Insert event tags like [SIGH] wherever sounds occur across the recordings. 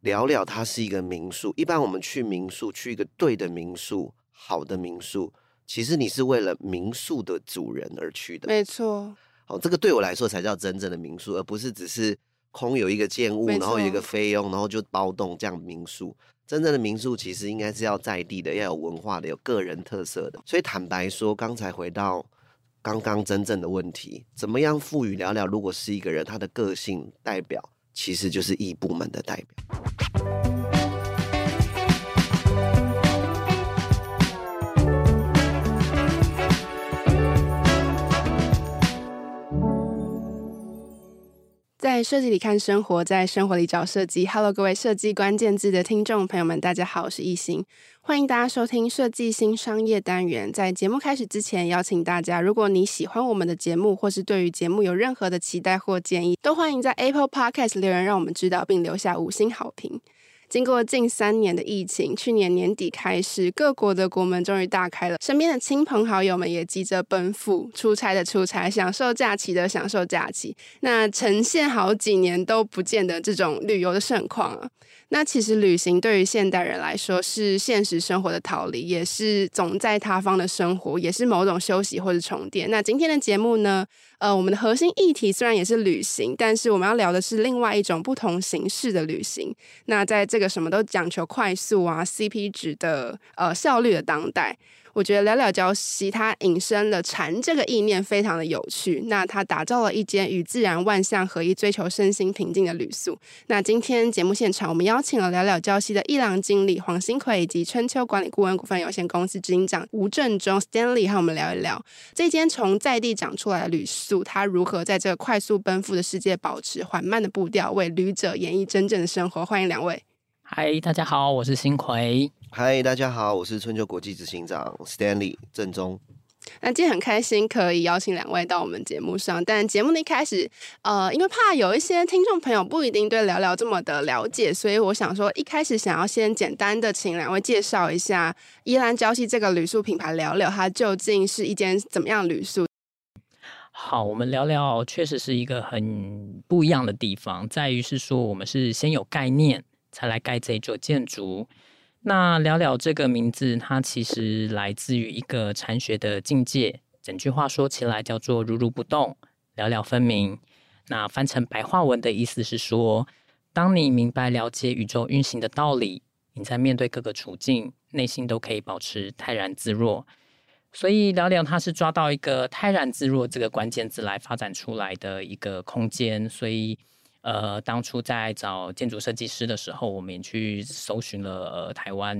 聊聊它是一个民宿。一般我们去民宿，去一个对的民宿，好的民宿，其实你是为了民宿的主人而去的。没错。好，这个对我来说才叫真正的民宿，而不是只是空有一个建物，然后有一个费用，然后就包栋这样民宿。真正的民宿其实应该是要在地的，要有文化的，有个人特色的。所以坦白说，刚才回到刚刚真正的问题，怎么样赋予聊聊？如果是一个人，他的个性代表其实就是异部门的代表。在设计里看生活，在生活里找设计。Hello，各位设计关键字的听众朋友们，大家好，我是易欣，欢迎大家收听设计新商业单元。在节目开始之前，邀请大家，如果你喜欢我们的节目，或是对于节目有任何的期待或建议，都欢迎在 Apple Podcast 留言，让我们知道，并留下五星好评。经过近三年的疫情，去年年底开始，各国的国门终于大开了，身边的亲朋好友们也急着奔赴，出差的出差，享受假期的享受假期，那呈现好几年都不见的这种旅游的盛况啊。那其实旅行对于现代人来说是现实生活的逃离，也是总在他方的生活，也是某种休息或者充电。那今天的节目呢，呃，我们的核心议题虽然也是旅行，但是我们要聊的是另外一种不同形式的旅行。那在这个什么都讲求快速啊、CP 值的呃效率的当代。我觉得聊聊礁溪，它引申了禅这个意念，非常的有趣。那它打造了一间与自然万象合一、追求身心平静的旅宿。那今天节目现场，我们邀请了聊聊礁溪的艺廊经理黄新奎，以及春秋管理顾问股份有限公司执行长吴正中 Stanley，和我们聊一聊这间从在地长出来的旅宿，它如何在这个快速奔赴的世界保持缓慢的步调，为旅者演绎真正的生活。欢迎两位。嗨，大家好，我是新奎。嗨，大家好，我是春秋国际执行长 Stanley 郑中。那今天很开心可以邀请两位到我们节目上，但节目的一开始，呃，因为怕有一些听众朋友不一定对聊聊这么的了解，所以我想说一开始想要先简单的请两位介绍一下宜兰礁溪这个旅宿品牌聊聊，它究竟是一间怎么样旅宿？好，我们聊聊确实是一个很不一样的地方，在于是说我们是先有概念才来盖这一座建筑。那聊聊这个名字，它其实来自于一个禅学的境界。整句话说起来叫做“如如不动，了了分明”。那翻成白话文的意思是说，当你明白了解宇宙运行的道理，你在面对各个处境，内心都可以保持泰然自若。所以聊聊它是抓到一个泰然自若这个关键字来发展出来的一个空间，所以。呃，当初在找建筑设计师的时候，我们也去搜寻了呃台湾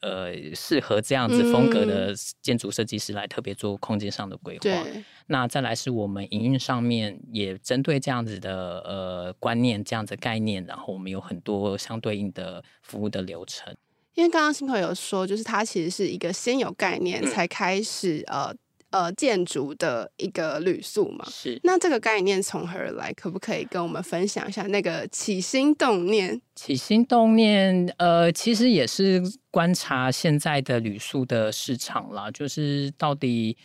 呃适合这样子风格的建筑设计师来特别做空间上的规划。对。那再来是我们营运上面也针对这样子的呃观念、这样子概念，然后我们有很多相对应的服务的流程。因为刚刚新朋友说，就是它其实是一个先有概念才开始、嗯、呃。呃，建筑的一个旅宿嘛，是。那这个概念从何而来？可不可以跟我们分享一下那个起心动念？起心动念，呃，其实也是观察现在的旅宿的市场啦。就是到底，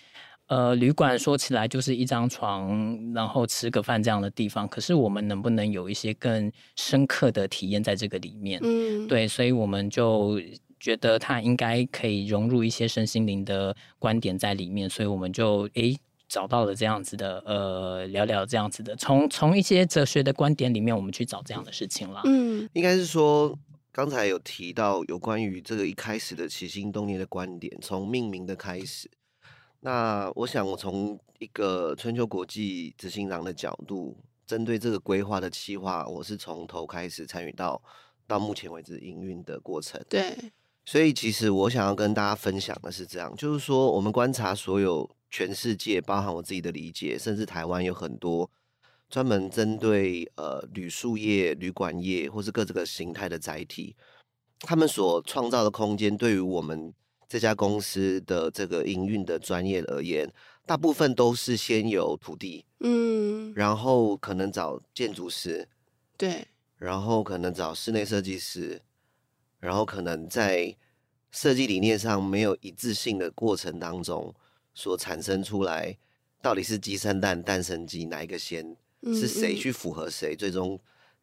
呃，旅馆说起来就是一张床，然后吃个饭这样的地方。可是我们能不能有一些更深刻的体验在这个里面？嗯，对，所以我们就。觉得他应该可以融入一些身心灵的观点在里面，所以我们就诶找到了这样子的呃聊聊这样子的，从从一些哲学的观点里面，我们去找这样的事情啦。嗯，应该是说刚才有提到有关于这个一开始的起心动念的观点，从命名的开始。那我想我从一个春秋国际执行长的角度，针对这个规划的企划，我是从头开始参与到到目前为止营运的过程。对。所以，其实我想要跟大家分享的是这样，就是说，我们观察所有全世界，包含我自己的理解，甚至台湾有很多专门针对呃旅宿业、旅馆业或是各这个形态的载体，他们所创造的空间，对于我们这家公司的这个营运的专业而言，大部分都是先有土地，嗯，然后可能找建筑师，对，然后可能找室内设计师。然后可能在设计理念上没有一致性的过程当中，所产生出来到底是鸡生蛋，蛋生鸡，哪一个先？是谁去符合谁？最终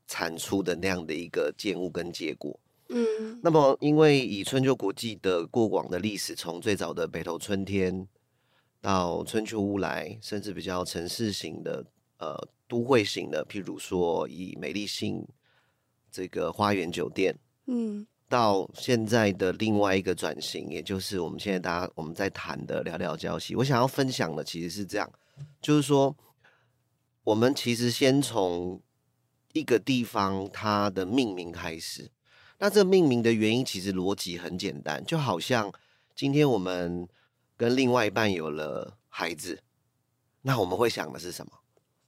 产出的那样的一个建物跟结果。嗯，那么因为以春秋国际的过往的历史，从最早的北投春天到春秋乌来，甚至比较城市型的呃都会型的，譬如说以美丽信这个花园酒店，嗯，到现在的另外一个转型，也就是我们现在大家我们在谈的聊聊交息。我想要分享的其实是这样，就是说我们其实先从一个地方它的命名开始。那这命名的原因其实逻辑很简单，就好像今天我们跟另外一半有了孩子，那我们会想的是什么？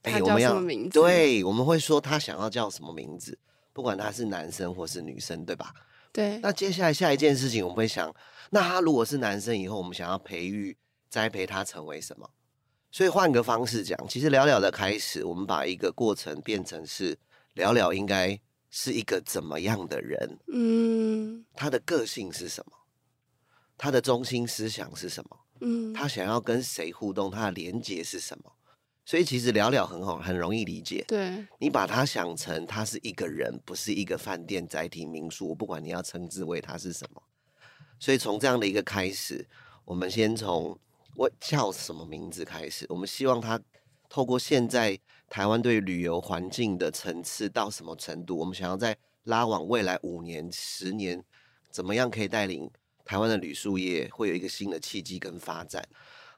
哎叫什么名字？欸、对，我们会说他想要叫什么名字，不管他是男生或是女生，对吧？对。那接下来下一件事情，我们会想，那他如果是男生，以后我们想要培育、栽培他成为什么？所以换个方式讲，其实聊聊的开始，我们把一个过程变成是聊聊应该。是一个怎么样的人？嗯，他的个性是什么？他的中心思想是什么？嗯，他想要跟谁互动？他的连接是什么？所以其实聊聊很好，很容易理解。对，你把它想成他是一个人，不是一个饭店、载体、民宿，我不管你要称之为它是什么。所以从这样的一个开始，我们先从我叫什么名字开始，我们希望他透过现在。台湾对旅游环境的层次到什么程度？我们想要再拉往未来五年、十年，怎么样可以带领台湾的旅宿业会有一个新的契机跟发展？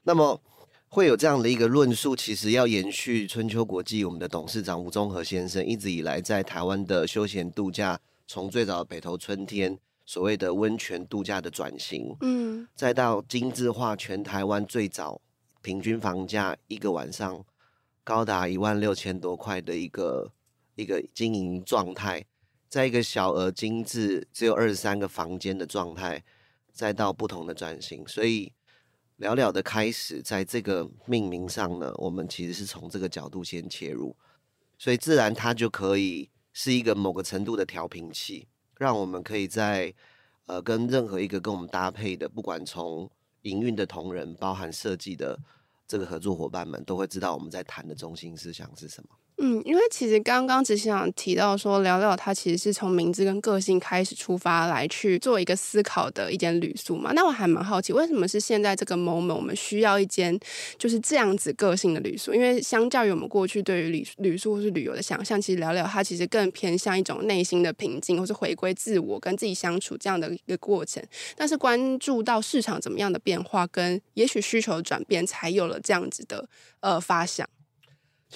那么会有这样的一个论述，其实要延续春秋国际我们的董事长吴宗和先生一直以来在台湾的休闲度假，从最早的北投春天所谓的温泉度假的转型，嗯，再到精致化全台湾最早平均房价一个晚上。高达一万六千多块的一个一个经营状态，在一个小而精致、只有二十三个房间的状态，再到不同的转型，所以聊聊的开始，在这个命名上呢，我们其实是从这个角度先切入，所以自然它就可以是一个某个程度的调频器，让我们可以在呃跟任何一个跟我们搭配的，不管从营运的同仁，包含设计的。这个合作伙伴们都会知道我们在谈的中心思想是什么。嗯，因为其实刚刚执行长提到说，聊聊他其实是从名字跟个性开始出发来去做一个思考的一间旅宿嘛。那我还蛮好奇，为什么是现在这个 moment 我们需要一间就是这样子个性的旅宿？因为相较于我们过去对于旅旅宿或是旅游的想象，其实聊聊它其实更偏向一种内心的平静，或是回归自我，跟自己相处这样的一个过程。但是关注到市场怎么样的变化，跟也许需求转变，才有了这样子的呃发想。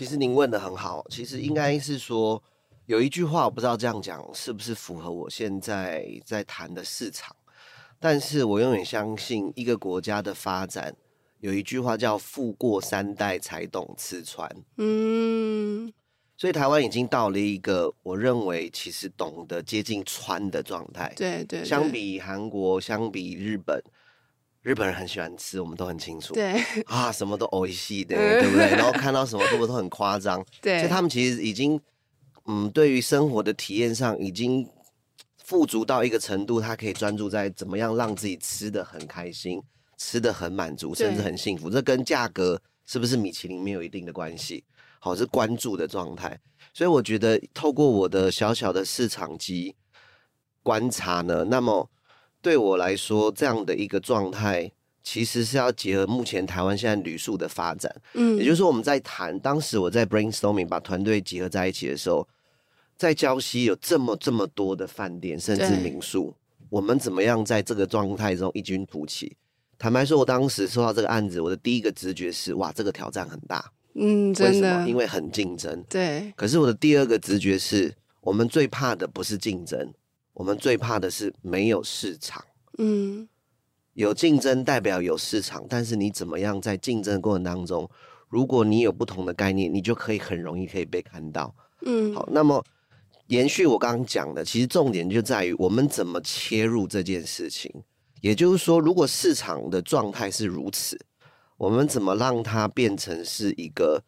其实您问的很好，其实应该是说有一句话，我不知道这样讲是不是符合我现在在谈的市场，但是我永远相信一个国家的发展，有一句话叫“富过三代才懂吃穿”。嗯，所以台湾已经到了一个我认为其实懂得接近穿的状态。对，对对，相比韩国，相比日本。日本人很喜欢吃，我们都很清楚。对啊，什么都美味しい的，对不对？然后看到什么都都很夸张。[LAUGHS] 对，所以他们其实已经，嗯，对于生活的体验上已经富足到一个程度，他可以专注在怎么样让自己吃的很开心，吃的很满足，甚至很幸福。这跟价格是不是米其林没有一定的关系，好，是关注的状态。所以我觉得，透过我的小小的市场及观察呢，那么。对我来说，这样的一个状态，其实是要结合目前台湾现在旅宿的发展。嗯，也就是说，我们在谈当时我在 brainstorming 把团队结合在一起的时候，在礁溪有这么这么多的饭店，甚至民宿，我们怎么样在这个状态中异军突起？坦白说，我当时收到这个案子，我的第一个直觉是：哇，这个挑战很大。嗯，真的？因为很竞争。对。可是我的第二个直觉是，我们最怕的不是竞争。我们最怕的是没有市场。嗯，有竞争代表有市场，但是你怎么样在竞争的过程当中，如果你有不同的概念，你就可以很容易可以被看到。嗯，好，那么延续我刚刚讲的，其实重点就在于我们怎么切入这件事情。也就是说，如果市场的状态是如此，我们怎么让它变成是一个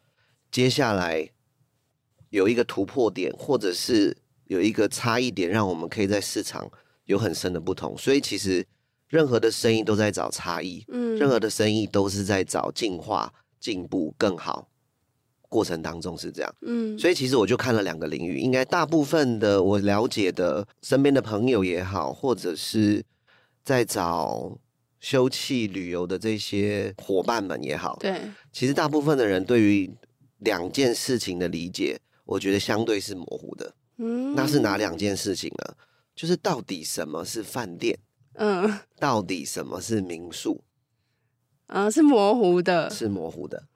接下来有一个突破点，或者是？有一个差异点，让我们可以在市场有很深的不同。所以，其实任何的生意都在找差异，嗯，任何的生意都是在找进化、进步、更好。过程当中是这样，嗯，所以其实我就看了两个领域，应该大部分的我了解的身边的朋友也好，或者是在找休憩旅游的这些伙伴们也好，对，其实大部分的人对于两件事情的理解，我觉得相对是模糊的。嗯，那是哪两件事情呢？就是到底什么是饭店？嗯，到底什么是民宿？嗯，是模糊的，是模糊的。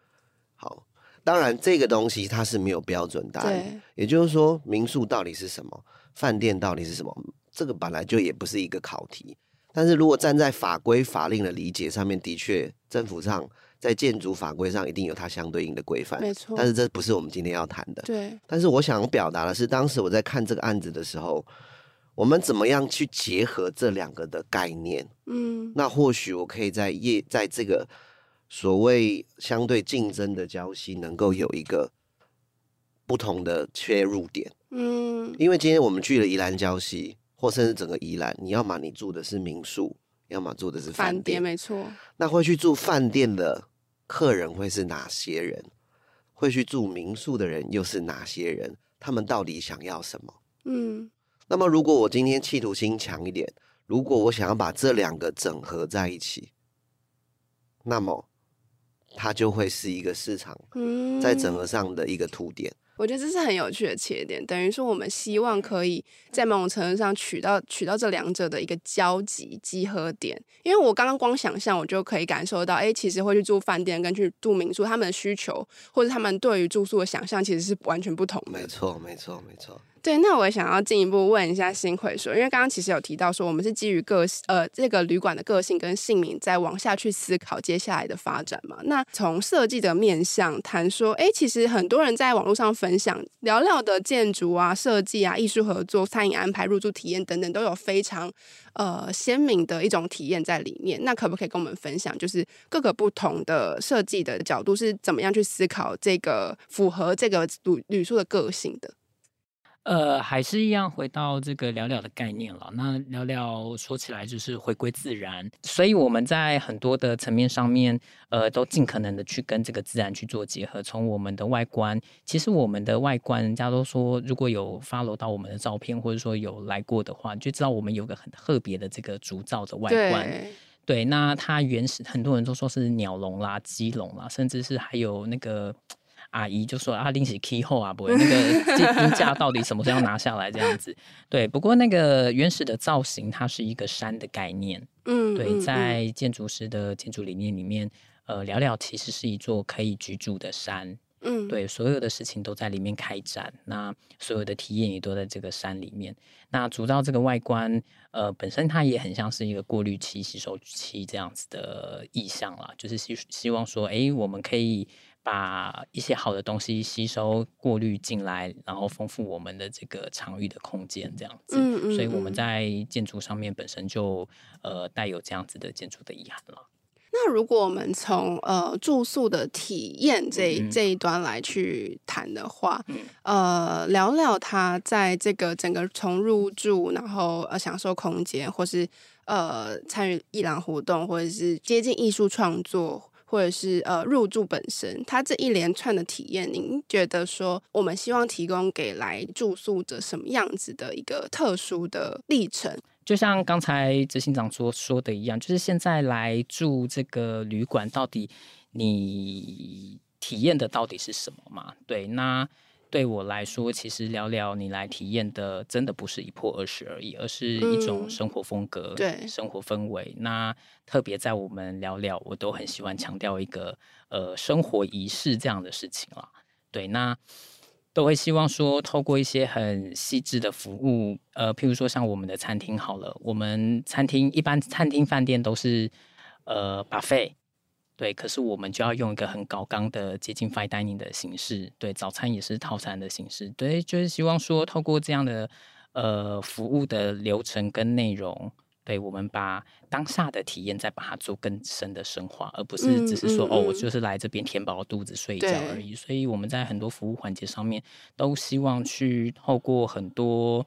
好，当然这个东西它是没有标准答案。也就是说，民宿到底是什么？饭店到底是什么？这个本来就也不是一个考题。但是如果站在法规法令的理解上面，的确政府上在建筑法规上一定有它相对应的规范，没错。但是这不是我们今天要谈的。对。但是我想表达的是，当时我在看这个案子的时候，我们怎么样去结合这两个的概念？嗯，那或许我可以在业在这个所谓相对竞争的礁溪，能够有一个不同的切入点。嗯，因为今天我们去了宜兰礁溪。或甚至整个宜兰，你要么你住的是民宿，要么住的是饭店，店，没错。那会去住饭店的客人会是哪些人？会去住民宿的人又是哪些人？他们到底想要什么？嗯。那么如果我今天企图心强一点，如果我想要把这两个整合在一起，那么它就会是一个市场在整合上的一个凸点。我觉得这是很有趣的切点，等于说我们希望可以在某种程度上取到取到这两者的一个交集集合点。因为我刚刚光想象，我就可以感受到，哎，其实会去住饭店跟去住民宿，他们的需求或者他们对于住宿的想象其实是完全不同的。没错，没错，没错。对，那我也想要进一步问一下新会说，因为刚刚其实有提到说，我们是基于个呃这个旅馆的个性跟姓名，再往下去思考接下来的发展嘛。那从设计的面向谈说，哎，其实很多人在网络上分享聊聊的建筑啊、设计啊、艺术合作、餐饮安排、入住体验等等，都有非常呃鲜明的一种体验在里面。那可不可以跟我们分享，就是各个不同的设计的角度是怎么样去思考这个符合这个旅旅宿的个性的？呃，还是一样回到这个聊聊的概念了。那聊聊说起来就是回归自然，所以我们在很多的层面上面，呃，都尽可能的去跟这个自然去做结合。从我们的外观，其实我们的外观，人家都说，如果有 follow 到我们的照片，或者说有来过的话，就知道我们有个很特别的这个竹造的外观。对，那它原始，很多人都说是鸟笼啦、鸡笼啦，甚至是还有那个。阿姨就说：“啊，拎起 key 后啊，不会那个金 [LAUGHS] 架到底什么时候要拿下来？这样子，对。不过那个原始的造型，它是一个山的概念，嗯，对，在建筑师的建筑理念里面，呃，聊聊其实是一座可以居住的山，嗯，对，所有的事情都在里面开展，那所有的体验也都在这个山里面。那主造这个外观，呃，本身它也很像是一个过滤器、吸收器这样子的意象啦，就是希希望说，哎，我们可以。”把一些好的东西吸收过滤进来，然后丰富我们的这个场域的空间，这样子。嗯嗯嗯。所以我们在建筑上面本身就呃带有这样子的建筑的遗憾了。那如果我们从呃住宿的体验这这一端来去谈的话，嗯、呃，聊聊它在这个整个从入住，然后呃享受空间，或是呃参与艺廊活动，或者是接近艺术创作。或者是呃入住本身，它这一连串的体验，您觉得说我们希望提供给来住宿者什么样子的一个特殊的历程？就像刚才执行长说说的一样，就是现在来住这个旅馆，到底你体验的到底是什么嘛？对，那。对我来说，其实聊聊你来体验的，真的不是一破二十而已，而是一种生活风格，嗯、对生活氛围。那特别在我们聊聊，我都很喜欢强调一个呃生活仪式这样的事情啦。对，那都会希望说，透过一些很细致的服务，呃，譬如说像我们的餐厅好了，我们餐厅一般餐厅饭店都是呃 buffet。对，可是我们就要用一个很高纲的接近 fine dining 的形式，对，早餐也是套餐的形式，对，就是希望说透过这样的呃服务的流程跟内容，对，我们把当下的体验再把它做更深的深化，而不是只是说、嗯嗯、哦，我就是来这边填饱肚子睡觉而已。所以我们在很多服务环节上面都希望去透过很多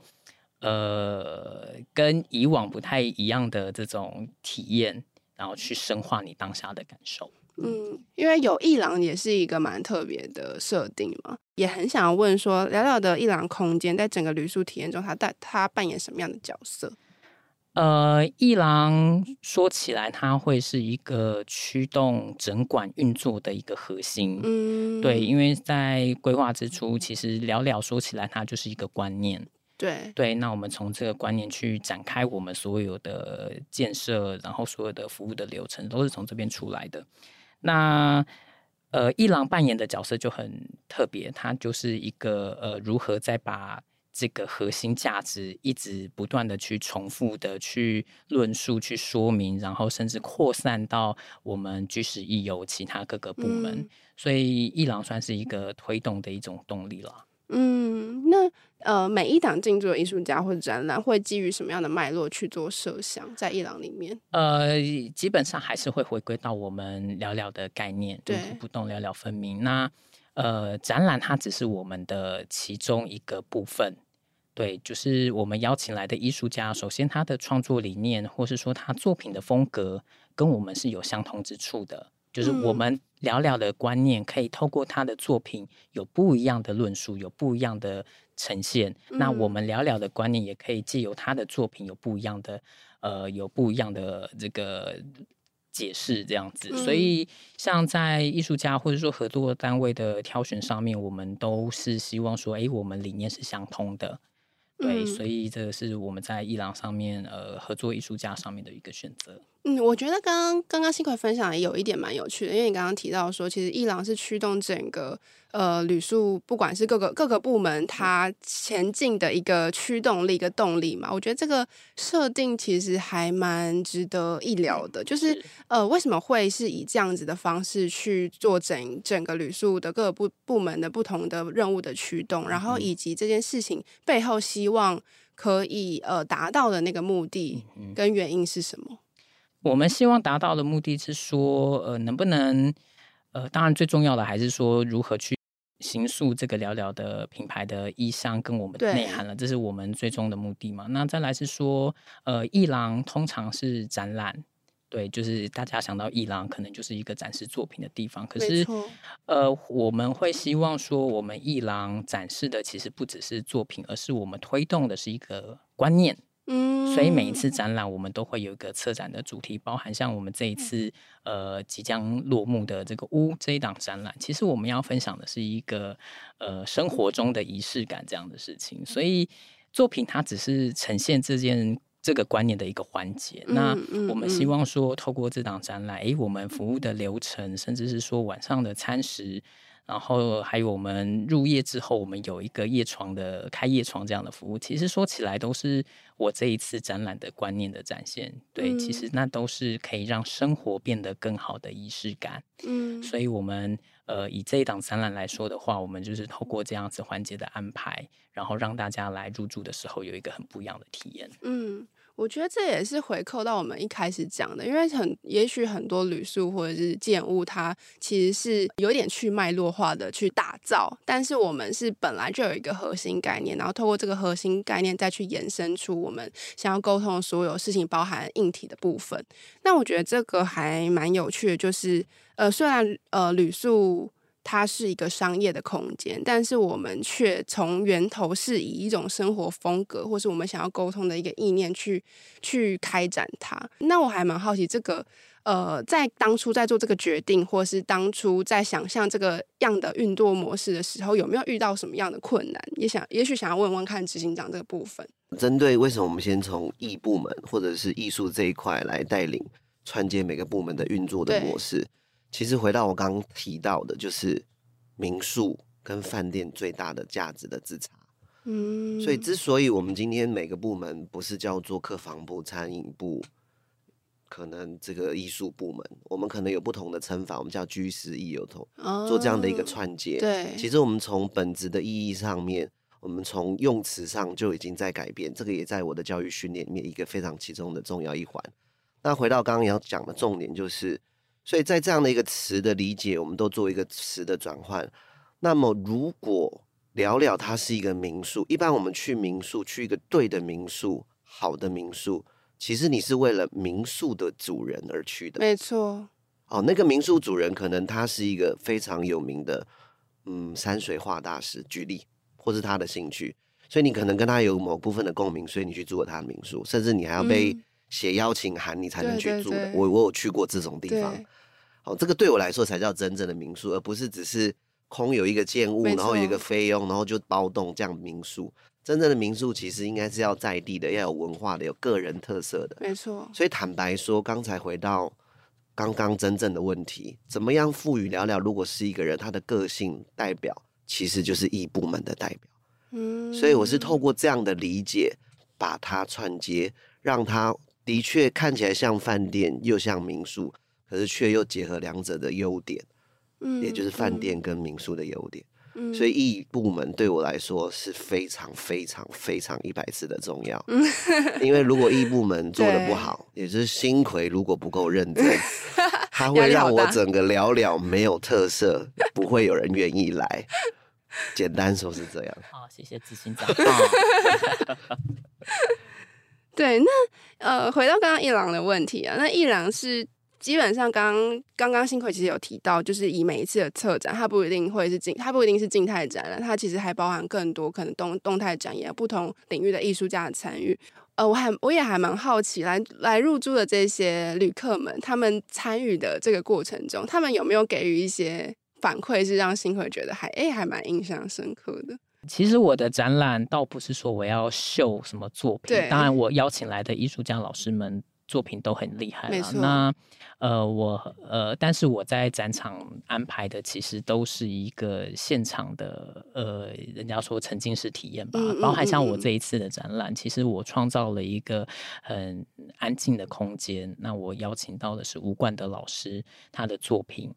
呃跟以往不太一样的这种体验。然后去深化你当下的感受。嗯，因为有一郎也是一个蛮特别的设定嘛，也很想要问说，聊聊的一郎空间在整个旅宿体验中，他带他扮演什么样的角色？呃，一郎说起来，他会是一个驱动整馆运作的一个核心。嗯，对，因为在规划之初，其实聊聊说起来，它就是一个观念。对对，那我们从这个观念去展开我们所有的建设，然后所有的服务的流程，都是从这边出来的。那呃，一郎扮演的角色就很特别，它就是一个呃，如何再把。这个核心价值一直不断的去重复的去论述、去说明，然后甚至扩散到我们居室艺游其他各个部门，嗯、所以一郎算是一个推动的一种动力了。嗯，那呃，每一档进驻的艺术家或者展览会基于什么样的脉络去做设想，在艺廊里面？呃，基本上还是会回归到我们聊聊的概念，对，不动聊聊分明。那呃，展览它只是我们的其中一个部分。对，就是我们邀请来的艺术家，首先他的创作理念，或是说他作品的风格，跟我们是有相同之处的。就是我们聊聊的观念，可以透过他的作品有不一样的论述，有不一样的呈现。嗯、那我们聊聊的观念，也可以借由他的作品有不一样的，呃，有不一样的这个解释，这样子。嗯、所以，像在艺术家或者说合作单位的挑选上面，我们都是希望说，哎，我们理念是相通的。对，所以这个是我们在伊朗上面呃合作艺术家上面的一个选择。嗯，我觉得刚刚刚刚新奎分享也有一点蛮有趣的，因为你刚刚提到说，其实伊朗是驱动整个呃旅宿，不管是各个各个部门它前进的一个驱动力、一个动力嘛。我觉得这个设定其实还蛮值得一聊的，就是，是呃为什么会是以这样子的方式去做整整个旅宿的各个部部门的不同的任务的驱动，然后以及这件事情背后希望可以呃达到的那个目的跟原因是什么？我们希望达到的目的是说，呃，能不能，呃，当然最重要的还是说如何去形塑这个聊聊的品牌的意象跟我们的内涵了，这是我们最终的目的嘛。那再来是说，呃，艺廊通常是展览，对，就是大家想到艺廊可能就是一个展示作品的地方，可是，呃，我们会希望说，我们艺廊展示的其实不只是作品，而是我们推动的是一个观念。嗯，所以每一次展览，我们都会有一个策展的主题，包含像我们这一次呃即将落幕的这个屋这一档展览，其实我们要分享的是一个呃生活中的仪式感这样的事情。所以作品它只是呈现这件这个观念的一个环节。那我们希望说，透过这档展览，诶，我们服务的流程，甚至是说晚上的餐食。然后还有我们入夜之后，我们有一个夜床的开夜床这样的服务，其实说起来都是我这一次展览的观念的展现。对，嗯、其实那都是可以让生活变得更好的仪式感。嗯，所以我们呃以这一档展览来说的话，我们就是透过这样子环节的安排，然后让大家来入住的时候有一个很不一样的体验。嗯。我觉得这也是回扣到我们一开始讲的，因为很也许很多旅宿或者是建物，它其实是有点去脉络化的去打造，但是我们是本来就有一个核心概念，然后透过这个核心概念再去延伸出我们想要沟通所有事情，包含硬体的部分。那我觉得这个还蛮有趣的，就是呃，虽然呃旅宿。它是一个商业的空间，但是我们却从源头是以一种生活风格，或是我们想要沟通的一个意念去去开展它。那我还蛮好奇，这个呃，在当初在做这个决定，或是当初在想象这个样的运作模式的时候，有没有遇到什么样的困难？也想，也许想要问问看执行长这个部分。针对为什么我们先从艺部门或者是艺术这一块来带领串接每个部门的运作的模式？其实回到我刚刚提到的，就是民宿跟饭店最大的价值的自查。嗯，所以之所以我们今天每个部门不是叫做客房部、餐饮部，可能这个艺术部门，我们可能有不同的称法，我们叫居室艺游头，做这样的一个串接。哦，对，其实我们从本质的意义上面，我们从用词上就已经在改变。这个也在我的教育训练里面一个非常其中的重要一环。那回到刚刚要讲的重点就是。所以在这样的一个词的理解，我们都做一个词的转换。那么，如果聊聊它是一个民宿，一般我们去民宿，去一个对的民宿、好的民宿，其实你是为了民宿的主人而去的。没错。哦，那个民宿主人可能他是一个非常有名的，嗯，山水画大师，举例，或是他的兴趣，所以你可能跟他有某部分的共鸣，所以你去住了他的民宿，甚至你还要被写邀请函，你才能去住的。对对对，我我有去过这种地方，哦，这个对我来说才叫真正的民宿，而不是只是空有一个建物，然后有一个费用，然后就包栋这样民宿。真正的民宿其实应该是要在地的，要有文化的，有个人特色的。没错。所以坦白说，刚才回到刚刚真正的问题，怎么样赋予聊聊？如果是一个人，他的个性代表其实就是异部门的代表。嗯。所以我是透过这样的理解，把它串接，让它的确看起来像饭店又像民宿，可是却又结合两者的优点。嗯。也就是饭店跟民宿的优点。所以异部门对我来说是非常非常非常一百次的重要，因为如果异部门做的不好，也就是星奎如果不够认真，[LAUGHS] 他会让我整个聊聊没有特色，不会有人愿意来。简单说是这样。好，谢谢执行长。[LAUGHS] [LAUGHS] 对，那呃，回到刚刚一郎的问题啊，那一郎是。基本上刚刚刚星奎其实有提到，就是以每一次的策展，它不一定会是静，它不一定是静态展览，它其实还包含更多可能动动态展演，不同领域的艺术家的参与。呃，我还我也还蛮好奇，来来入住的这些旅客们，他们参与的这个过程中，他们有没有给予一些反馈，是让星奎觉得还哎还蛮印象深刻的？其实我的展览倒不是说我要秀什么作品，对，当然我邀请来的艺术家老师们。作品都很厉害了，那呃，我呃，但是我在展场安排的其实都是一个现场的，呃，人家说沉浸式体验吧。嗯嗯嗯，包含像我这一次的展览，其实我创造了一个很安静的空间。那我邀请到的是吴冠德老师，他的作品。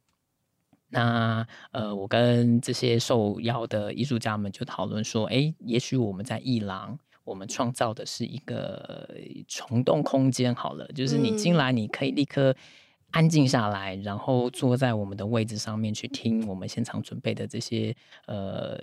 那呃，我跟这些受邀的艺术家们就讨论说，哎，也许我们在艺廊。我们创造的是一个虫洞空间，好了，就是你进来，你可以立刻安静下来，然后坐在我们的位置上面去听我们现场准备的这些呃，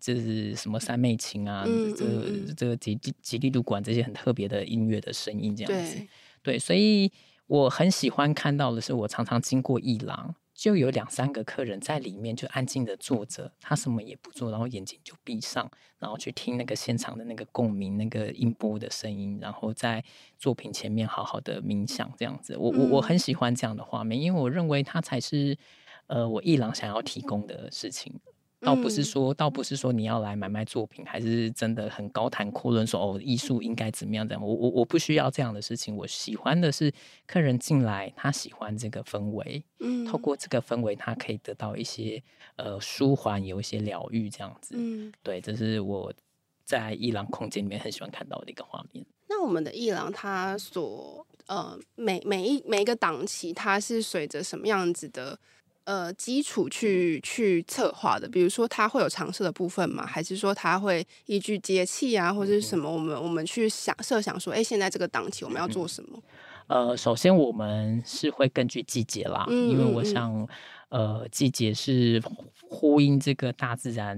这是什么三妹琴啊，嗯、这个、这个吉吉利度管这些很特别的音乐的声音，这样子，对，对，所以我很喜欢看到的是，我常常经过一廊。就有两三个客人在里面就安静的坐着，他什么也不做，然后眼睛就闭上，然后去听那个现场的那个共鸣、那个音波的声音，然后在作品前面好好的冥想，这样子。我我我很喜欢这样的画面，因为我认为它才是呃我艺廊想要提供的事情。倒不是说，倒不是说你要来买卖作品，还是真的很高谈阔论说哦，艺术应该怎么样怎样。我我我不需要这样的事情，我喜欢的是客人进来，他喜欢这个氛围，嗯，透过这个氛围，他可以得到一些呃舒缓，有一些疗愈，这样子，嗯，对，这是我在伊朗空间里面很喜欢看到的一个画面。那我们的伊朗，它所呃每每一每一个档期，它是随着什么样子的？呃，基础去去策划的，比如说它会有常设的部分吗？还是说它会依据节气啊，或者是什么？我们我们去想设想说，哎，现在这个档期我们要做什么？呃，首先我们是会根据季节啦，嗯、因为我想，呃，季节是呼应这个大自然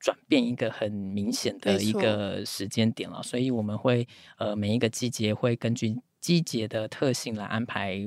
转变一个很明显的一个时间点了，所以我们会呃每一个季节会根据季节的特性来安排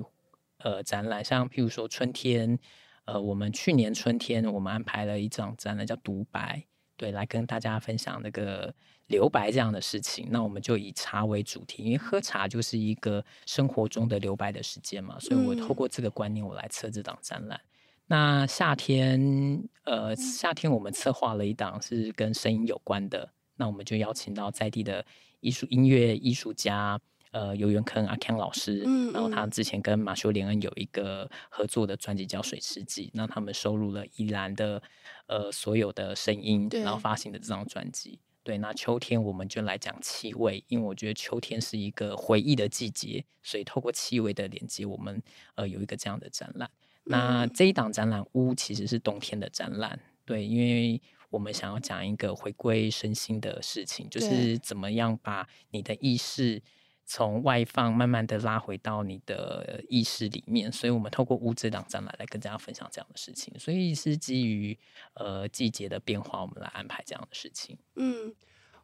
呃展览，像譬如说春天。呃，我们去年春天，我们安排了一场展览，叫“独白”，对，来跟大家分享那个留白这样的事情。那我们就以茶为主题，因为喝茶就是一个生活中的留白的时间嘛，所以我透过这个观念，我来测这档展览。嗯、那夏天，呃，夏天我们策划了一档是跟声音有关的，那我们就邀请到在地的艺术音乐艺术家。呃，游元坑阿 Ken 老师，嗯嗯，然后他之前跟马修连恩有一个合作的专辑叫《水世纪》，那他们收录了宜兰的呃所有的声音，然后发行的这张专辑。对，那秋天我们就来讲气味，因为我觉得秋天是一个回忆的季节，所以透过气味的连接，我们呃有一个这样的展览。那这一档展览屋其实是冬天的展览，对，因为我们想要讲一个回归身心的事情，就是怎么样把你的意识。从外放慢慢的拉回到你的意识里面，所以我们透过屋这档展览来跟大家分享这样的事情，所以是基于呃季节的变化，我们来安排这样的事情。嗯，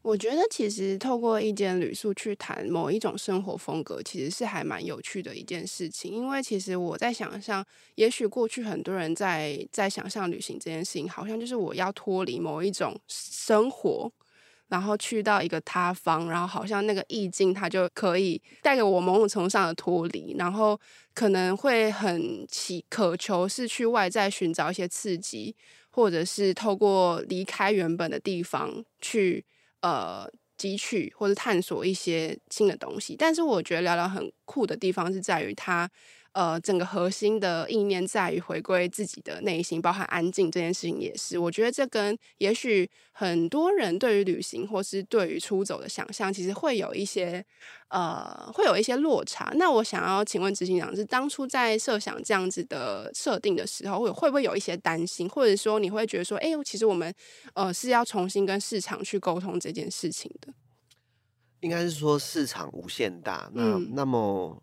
我觉得其实透过一间旅宿去谈某一种生活风格，其实是还蛮有趣的一件事情。因为其实我在想象，也许过去很多人在在想象旅行这件事情，好像就是我要脱离某一种生活，然后去到一个他方，然后好像那个意境它就可以带给我某种程度上的脱离，然后可能会很祈渴求是去外在寻找一些刺激，或者是透过离开原本的地方去。呃，汲取或者探索一些新的东西，但是我觉得聊聊很酷的地方是在于它，呃，整个核心的意念在于回归自己的内心，包含安静这件事情也是。我觉得这跟也许很多人对于旅行或是对于出走的想象，其实会有一些。呃，会有一些落差。那我想要请问执行长，是当初在设想这样子的设定的时候，会会不会有一些担心，或者说你会觉得说，哎，其实我们呃是要重新跟市场去沟通这件事情的？应该是说市场无限大。那、嗯、那么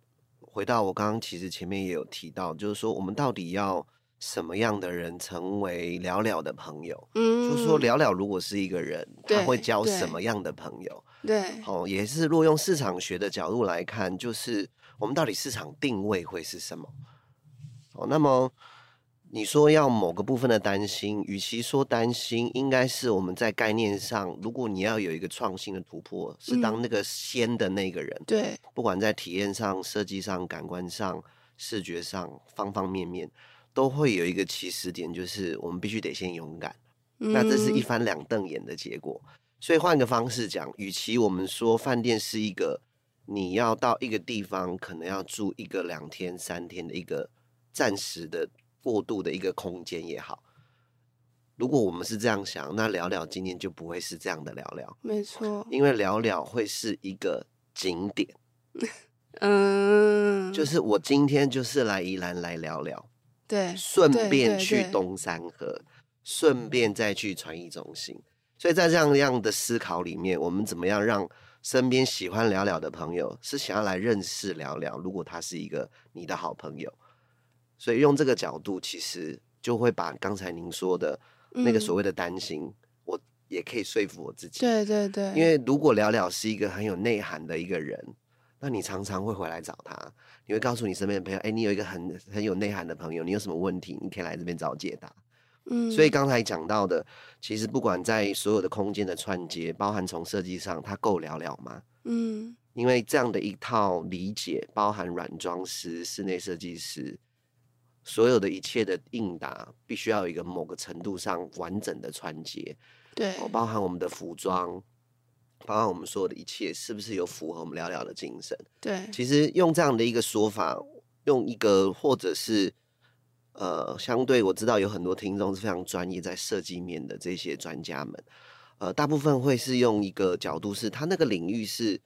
回到我刚刚其实前面也有提到，就是说我们到底要什么样的人成为了了的朋友？嗯，就是说了了如果是一个人，他会交什么样的朋友？对，哦，也是，如果用市场学的角度来看，就是我们到底市场定位会是什么？哦，那么你说要某个部分的担心，与其说担心，应该是我们在概念上，如果你要有一个创新的突破，是当那个先的那个人，嗯、对，不管在体验上、设计上、感官上、视觉上，方方面面，都会有一个起始点，就是我们必须得先勇敢。嗯、那这是一翻两瞪眼的结果。所以换个方式讲，与其我们说饭店是一个你要到一个地方可能要住一个两天三天的一个暂时的过渡的一个空间也好，如果我们是这样想，那聊聊今天就不会是这样的聊聊。没错，因为聊聊会是一个景点。[LAUGHS] 嗯，就是我今天就是来宜兰来聊聊，对，顺便去东山河，顺便再去传艺中心。所以在这样样的思考里面，我们怎么样让身边喜欢聊聊的朋友是想要来认识聊聊？如果他是一个你的好朋友，所以用这个角度，其实就会把刚才您说的那个所谓的担心，嗯、我也可以说服我自己。对对对，因为如果了了是一个很有内涵的一个人，那你常常会回来找他，你会告诉你身边的朋友：“哎，你有一个很很有内涵的朋友，你有什么问题，你可以来这边找解答。”嗯，所以刚才讲到的，其实不管在所有的空间的串接，包含从设计上，它够聊聊吗？嗯，因为这样的一套理解，包含软装师、室内设计师，所有的一切的应答，必须要有一个某个程度上完整的穿接。对，包含我们的服装，包含我们所有的一切，是不是有符合我们聊聊的精神？对，其实用这样的一个说法，用一个或者是。呃，相对我知道有很多听众是非常专业在设计面的这些专家们，呃，大部分会是用一个角度，是他那个领域是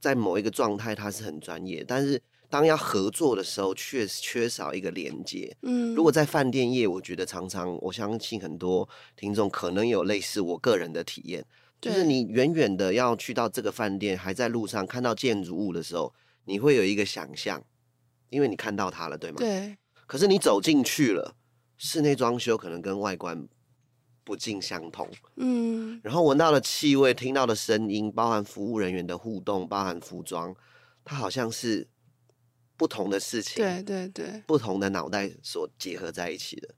在某一个状态，他是很专业，但是当要合作的时候，确实缺少一个连接。嗯，如果在饭店业，我觉得常常我相信很多听众可能有类似我个人的体验，就是你远远的要去到这个饭店，还在路上看到建筑物的时候，你会有一个想象，因为你看到它了，对吗？对。可是你走进去了，室内装修可能跟外观不尽相同，嗯，然后闻到的气味、听到的声音，包含服务人员的互动，包含服装，它好像是不同的事情，对对对，不同的脑袋所结合在一起的。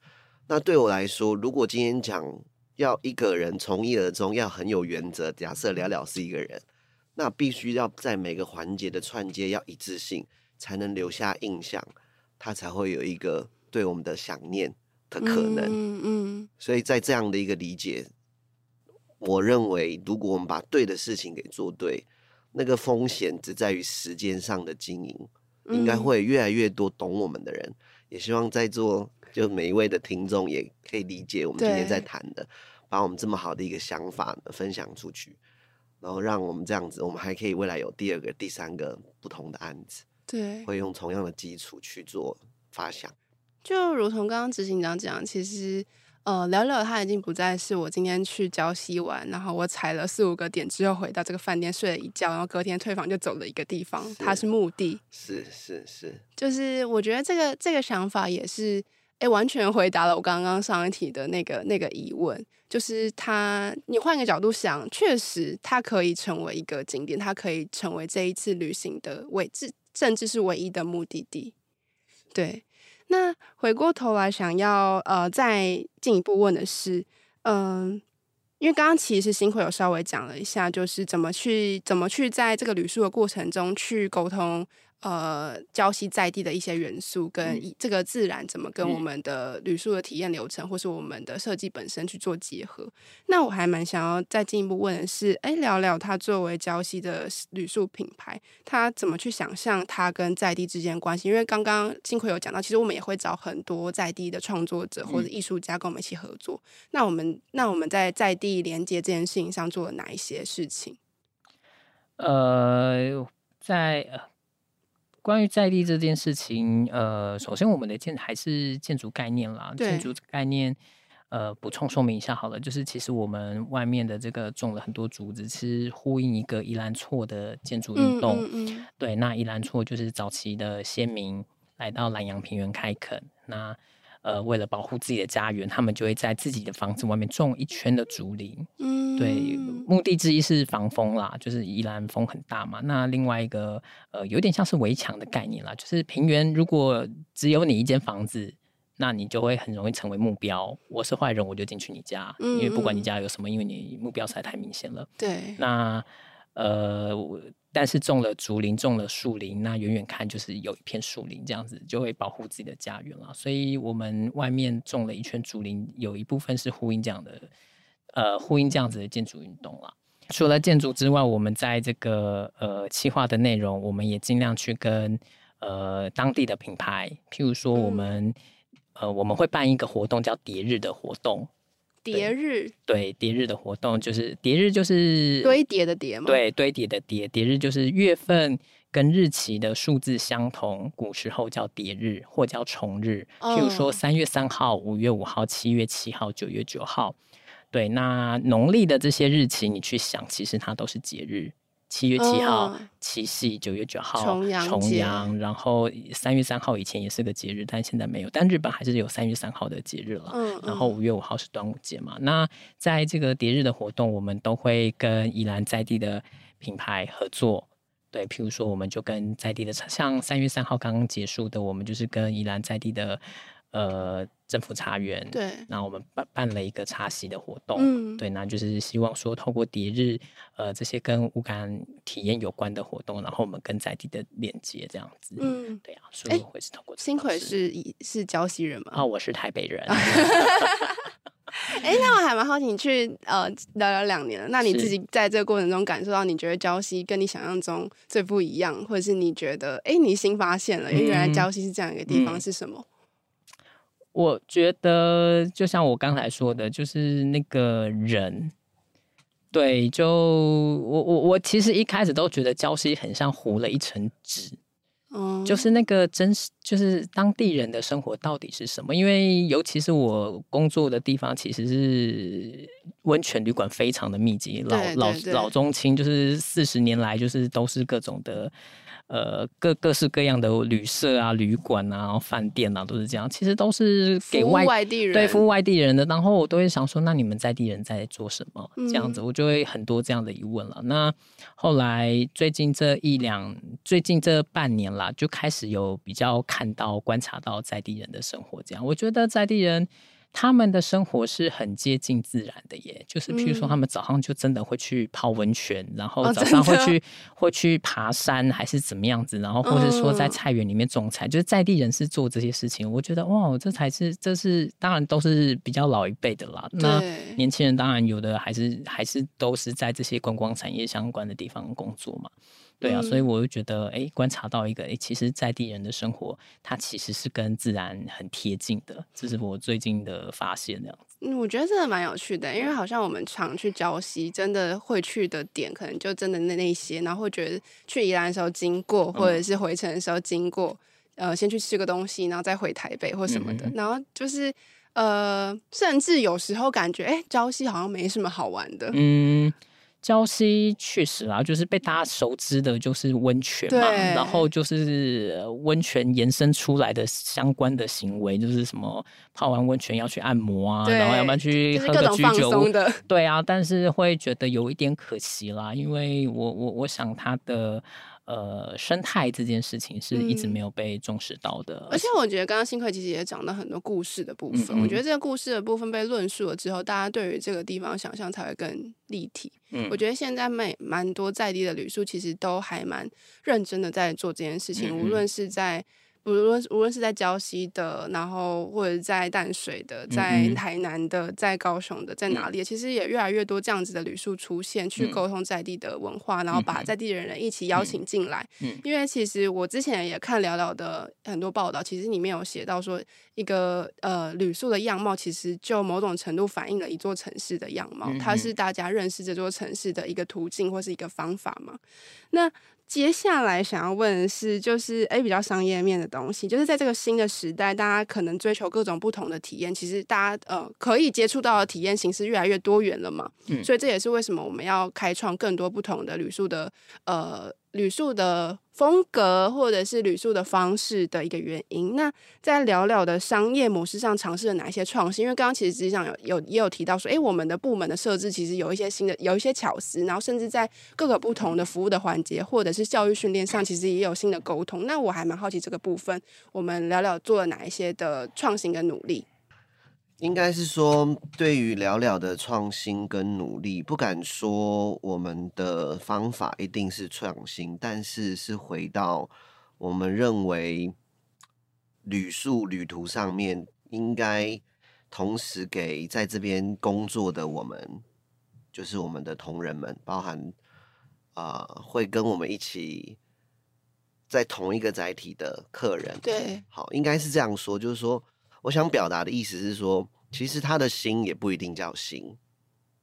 那对我来说，如果今天讲要一个人从一而终，要很有原则，假设聊聊是一个人，那必须要在每个环节的串接要一致性，才能留下印象。他才会有一个对我们的想念的可能，嗯嗯，所以在这样的一个理解，我认为如果我们把对的事情给做对，那个风险只在于时间上的经营，应该会越来越多懂我们的人，也希望在座就每一位的听众也可以理解我们今天在谈的，把我们这么好的一个想法分享出去，然后让我们这样子，我们还可以未来有第二个、第三个不同的案子。对，会用同样的基础去做发想，就如同刚刚执行长讲，其实呃，聊聊它已经不再是我今天去礁溪玩，然后我踩了四五个点之后回到这个饭店睡了一觉，然后隔天退房就走了一个地方，是它是目的，是是是，就是我觉得这个这个想法也是哎，完全回答了我刚刚上一题的那个那个疑问，就是它，你换个角度想，确实它可以成为一个景点，它可以成为这一次旅行的位置，甚至是唯一的目的地。对，那回过头来想要呃再进一步问的是，嗯、因为刚刚其实辛苦有稍微讲了一下，就是怎么去怎么去在这个旅述的过程中去沟通。呃，礁溪在地的一些元素跟这个自然怎么跟我们的旅宿的体验流程，或是我们的设计本身去做结合？那我还蛮想要再进一步问的是，哎，聊聊他作为礁溪的旅宿品牌，他怎么去想象他跟在地之间关系？因为刚刚幸亏有讲到，其实我们也会找很多在地的创作者或者艺术家跟我们一起合作。那我们那我们在在地连接这件事情上做了哪一些事情？呃，在。关于在地这件事情，呃，首先我们的建还是建筑概念啦。建筑概念，呃，补充说明一下好了，就是其实我们外面的这个种了很多竹子，是呼应一个宜兰错的建筑运动。嗯嗯嗯对，那宜兰错就是早期的先民来到南洋平原开垦，那。呃，为了保护自己的家园，他们就会在自己的房子外面种一圈的竹林。嗯，对，目的之一是防风啦，就是宜兰风很大嘛。那另外一个，呃，有点像是围墙的概念啦，就是平原如果只有你一间房子，那你就会很容易成为目标。我是坏人，我就进去你家，嗯，因为不管你家有什么，因为你目标实在太明显了。对，那呃。但是种了竹林，种了树林，那远远看就是有一片树林，这样子就会保护自己的家园了。所以，我们外面种了一圈竹林，有一部分是呼应这样的，呃，呼应这样子的建筑运动了。除了建筑之外，我们在这个呃企划的内容，我们也尽量去跟呃当地的品牌，譬如说我们、嗯、呃我们会办一个活动叫叠日的活动。叠日。对叠日的活动就是叠日就是堆叠的叠嘛，对堆叠的叠叠日就是月份跟日期的数字相同，古时候叫叠日或叫重日，譬如说三月三号、五月五号、七月七号、九月九号，对，那农历的这些日期你去想，其实它都是节日。七月七号、哦、七夕，九月九号重阳，重阳，然后三月三号以前也是个节日，但现在没有。但日本还是有三月三号的节日了。嗯嗯、然后五月五号是端午节嘛？那在这个节日的活动，我们都会跟宜兰在地的品牌合作。对，譬如说，我们就跟在地的，像三月三号刚刚结束的，我们就是跟宜兰在地的。呃，政府茶园，对，那我们办办了一个茶席的活动，嗯，对，那就是希望说透过迪日，呃，这些跟乌干体验有关的活动，然后我们跟在地的连接这样子，嗯，对啊，所以会是透过新奎是是礁溪人吗？哦，我是台北人。[LAUGHS] 哎，那我还蛮好奇，你去呃聊聊两年了，那你自己在这个过程中感受到，你觉得礁溪跟你想象中最不一样，或者是你觉得哎，你新发现了，因为原来礁溪是这样一个地方，是什么？嗯我觉得就像我刚才说的，就是那个人，对，就我我我其实一开始都觉得礁溪很像糊了一层纸，嗯，就是那个真实，就是当地人的生活到底是什么？因为尤其是我工作的地方，其实是温泉旅馆非常的密集，老老老中青，就是四十年来就是都是各种的。呃，各各式各样的旅社啊、旅馆啊、然后饭店啊，都是这样。其实都是给外，外地人，对，服务外地人的。然后我都会想说，那你们在地人在做什么？这样子，我就会很多这样的疑问了。嗯、那后来最近这一两，最近这半年啦，就开始有比较看到、观察到在地人的生活。这样，我觉得在地人。他们的生活是很接近自然的耶，就是譬如说，他们早上就真的会去泡温泉，嗯、然后早上会去、哦、会去爬山，还是怎么样子，然后或者说在菜园里面种菜，嗯、就是在地人士做这些事情。我觉得哇，这才是这是当然都是比较老一辈的啦。那年轻人当然有的还是还是都是在这些观光产业相关的地方工作嘛。对啊，所以我就觉得，哎，观察到一个，哎，其实在地人的生活，它其实是跟自然很贴近的，这是我最近的发现，这样子。嗯，我觉得真的蛮有趣的，因为好像我们常去礁溪，真的会去的点，可能就真的那那些，然后会觉得去宜兰的时候经过，或者是回程的时候经过，嗯、呃，先去吃个东西，然后再回台北或什么的，嗯、然后就是呃，甚至有时候感觉，哎，礁溪好像没什么好玩的，嗯。礁溪确实啊，就是被大家熟知的，就是温泉嘛，然后就是温泉延伸出来的相关的行为，就是什么泡完温泉要去按摩啊，然后要不然去喝个居酒屋，对啊，但是会觉得有一点可惜啦，因为我我我想它的。呃，生态这件事情是一直没有被重视到的，嗯、而且我觉得刚刚新葵其实也讲了很多故事的部分。嗯嗯，我觉得这个故事的部分被论述了之后，大家对于这个地方想象才会更立体。嗯，我觉得现在蛮蛮多在地的旅宿其实都还蛮认真的在做这件事情，无论是在。无论无论是在礁溪的，然后或者在淡水的，在台南的，在高雄的，在哪里，其实也越来越多这样子的旅宿出现，去沟通在地的文化，然后把在地的人一起邀请进来。因为其实我之前也看聊聊的很多报道，其实里面有写到说，一个呃旅宿的样貌，其实就某种程度反映了一座城市的样貌，它是大家认识这座城市的一个途径或是一个方法嘛。那接下来想要问的是，就是诶比较商业面的东西，就是在这个新的时代，大家可能追求各种不同的体验，其实大家呃可以接触到的体验形式越来越多元了嘛。嗯，所以这也是为什么我们要开创更多不同的旅宿的呃。旅宿的风格，或者是旅宿的方式的一个原因。那在聊聊的商业模式上，尝试了哪一些创新？因为刚刚其实实际上有有也有提到说，诶，我们的部门的设置其实有一些新的，有一些巧思，然后甚至在各个不同的服务的环节，或者是教育训练上，其实也有新的沟通。那我还蛮好奇这个部分，我们聊聊做了哪一些的创新跟努力。应该是说，对于聊聊的创新跟努力，不敢说我们的方法一定是创新，但是是回到我们认为旅宿旅途上面，应该同时给在这边工作的我们，就是我们的同仁们，包含啊、呃、会跟我们一起在同一个载体的客人，对，好，应该是这样说，就是说。我想表达的意思是说，其实他的新也不一定叫新，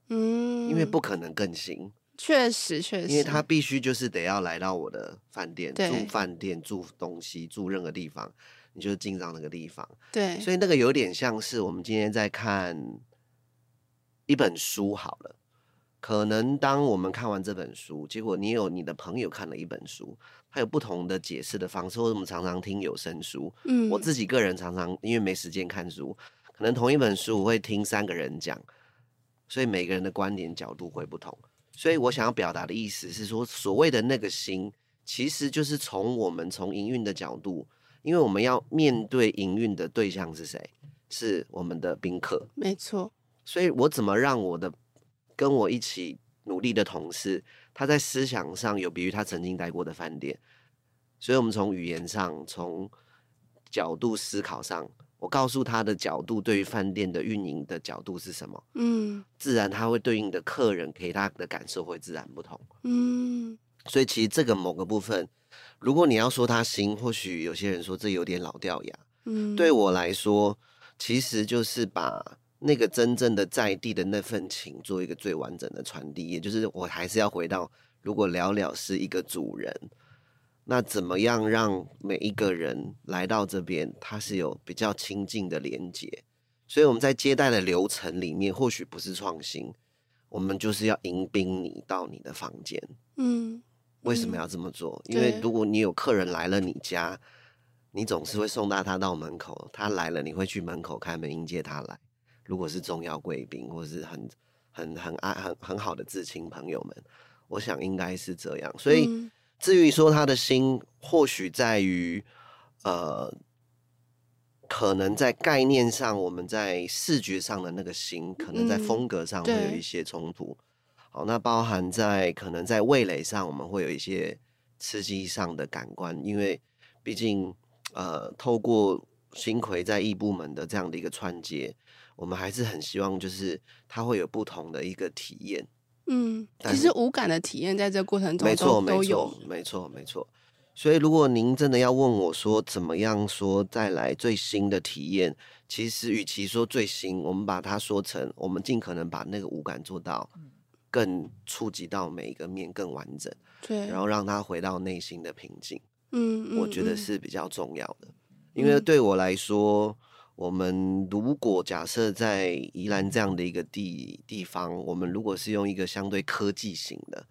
嗯，因为不可能更新，确实确实，因为他必须就是得要来到我的饭店住饭店住东西住任何地方，你就进到那个地方，对，所以那个有点像是我们今天在看一本书好了。可能当我们看完这本书，结果你有你的朋友看了一本书，他有不同的解释的方式，或者我们常常听有声书。嗯，我自己个人常常因为没时间看书，可能同一本书我会听三个人讲，所以每个人的观点角度会不同。所以我想要表达的意思是说，所谓的那个心，其实就是从我们从营运的角度，因为我们要面对营运的对象是谁？是我们的宾客。没错。所以我怎么让我的跟我一起努力的同事，他在思想上有别于他曾经待过的饭店，所以我们从语言上、从角度思考上，我告诉他的角度对于饭店的运营的角度是什么，嗯，自然他会对应的客人给他的感受会自然不同，嗯，所以其实这个某个部分，如果你要说他新，或许有些人说这有点老掉牙，嗯，对我来说，其实就是把。那个真正的在地的那份情，做一个最完整的传递，也就是我还是要回到，如果聊聊是一个主人，那怎么样让每一个人来到这边，他是有比较亲近的连接？所以我们在接待的流程里面，或许不是创新，我们就是要迎宾你到你的房间。嗯，为什么要这么做？嗯，因为如果你有客人来了你家，你总是会送到他到门口，他来了，你会去门口开门迎接他来。如果是重要贵宾，或是很很很爱很很好的至亲朋友们，我想应该是这样。所以，嗯、至于说他的心，或许在于，呃，可能在概念上，我们在视觉上的那个心，可能在风格上会有一些冲突。嗯、好，那包含在可能在味蕾上，我们会有一些刺激上的感官，因为毕竟，呃，透过新葵在异部门的这样的一个串接。我们还是很希望，就是它会有不同的一个体验。嗯，其实无感的体验在这个过程中没错，没错，没错，没错。所以，如果您真的要问我说怎么样说再来最新的体验，其实与其说最新，我们把它说成我们尽可能把那个无感做到更触及到每一个面更完整，对，然后让它回到内心的平静。嗯，我觉得是比较重要的，因为对我来说。我们如果假设在宜兰这样的一个地地方，我们如果是用一个相对科技型的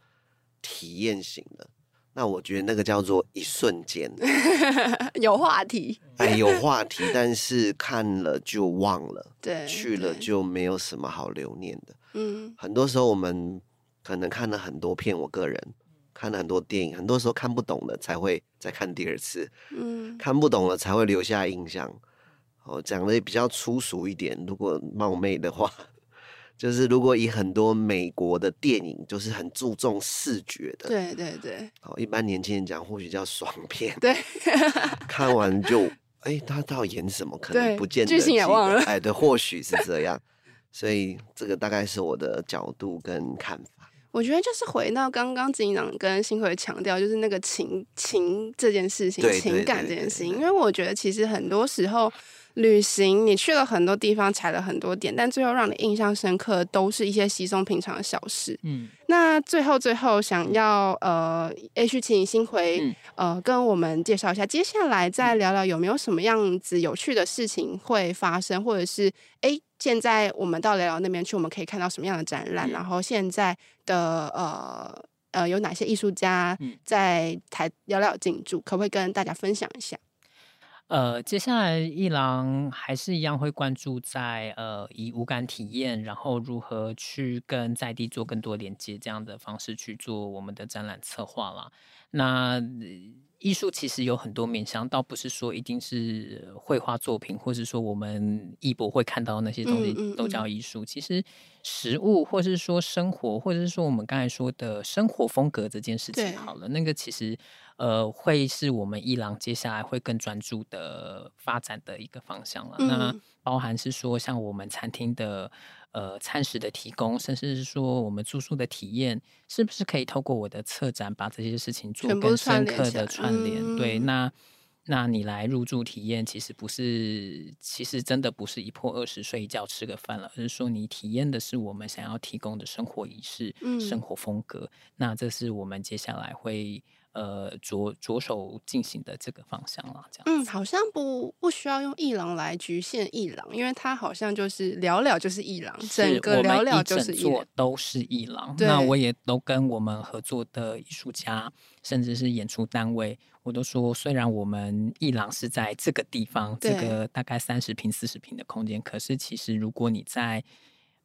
体验型的，那我觉得那个叫做一瞬间 [LAUGHS] 有话题，哎，有话题，但是看了就忘了，[LAUGHS] 对，去了就没有什么好留念的。嗯，很多时候我们可能看了很多片，我个人看了很多电影，很多时候看不懂的才会再看第二次，嗯，看不懂了才会留下印象。哦，讲的也比较粗俗一点，如果冒昧的话，[LAUGHS] 就是如果以很多美国的电影，就是很注重视觉的，对对对，哦，一般年轻人讲或许叫爽片，对，看完就哎，他到底演什么？可能不见得剧情也忘了，哎，对，或许是这样，所以这个大概是我的角度跟看法。我觉得就是回到刚刚执行长跟新辉强调，就是那个情情这件事情，情感这件事情，因为我觉得其实很多时候。旅行，你去了很多地方，踩了很多点，但最后让你印象深刻，都是一些稀松平常的小事。嗯，那最后最后想要呃，H 请新辉、嗯、呃跟我们介绍一下，接下来再聊聊有没有什么样子有趣的事情会发生，或者是哎，现在我们到聊聊那边去，我们可以看到什么样的展览？嗯、然后现在的呃呃有哪些艺术家在台聊聊进驻，可不可以跟大家分享一下？呃，接下来一郎还是一样会关注在呃以无感体验，然后如何去跟在地做更多连接这样的方式去做我们的展览策划了。那艺术其实有很多面向，倒不是说一定是绘画作品，或是说我们艺博会看到那些东西都叫艺术。其实食物，或是说生活，或者是说我们刚才说的生活风格这件事情，好了，那个其实。呃，会是我们伊朗接下来会更专注的发展的一个方向了。嗯、那包含是说，像我们餐厅的呃餐食的提供，甚至是说我们住宿的体验，是不是可以透过我的策展，把这些事情做更深刻的串联？嗯、对，那那你来入住体验，其实不是，其实真的不是一破二十睡一觉吃个饭了，而是说你体验的是我们想要提供的生活仪式、嗯、生活风格。那这是我们接下来会。呃，着着手进行的这个方向了，这样。嗯，好像不不需要用一郎来局限一郎，因为他好像就是聊聊就是一郎，整个聊聊就是艺廊，都是一郎。那我也都跟我们合作的艺术家，甚至是演出单位，我都说，虽然我们艺廊是在这个地方，这个大概三十平、四十平的空间，可是其实如果你在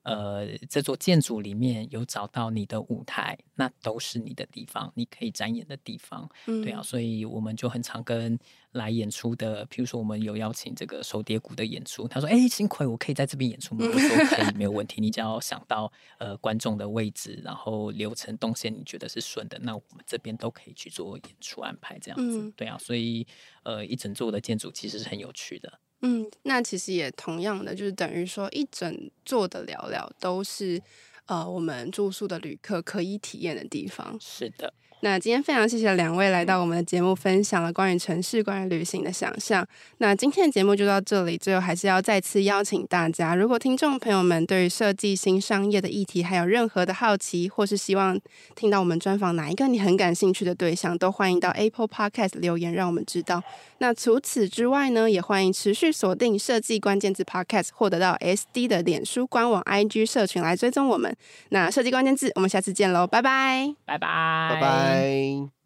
呃，这座建筑里面有找到你的舞台，那都是你的地方，你可以展演的地方，嗯、对啊，所以我们就很常跟来演出的，譬如说我们有邀请这个手碟鼓的演出，他说：“哎，幸亏，我可以在这边演出吗？”我说：“可以，没有问题。你只要想到呃观众的位置，然后流程动线，你觉得是顺的，那我们这边都可以去做演出安排，这样子，嗯、对啊，所以呃，一整座的建筑其实是很有趣的。”嗯，那其实也同样的，就是等于说一整座的聊聊都是呃我们住宿的旅客可以体验的地方。是的。那今天非常谢谢两位来到我们的节目，分享了关于城市、关于旅行的想象。那今天的节目就到这里，最后还是要再次邀请大家，如果听众朋友们对于设计新商业的议题还有任何的好奇，或是希望听到我们专访哪一个你很感兴趣的对象，都欢迎到 Apple Podcast 留言，让我们知道。那除此之外呢，也欢迎持续锁定设计关键字 Podcast，获得到 SD 的脸书官网、IG 社群来追踪我们。那设计关键字，我们下次见喽，拜拜，拜拜，拜拜。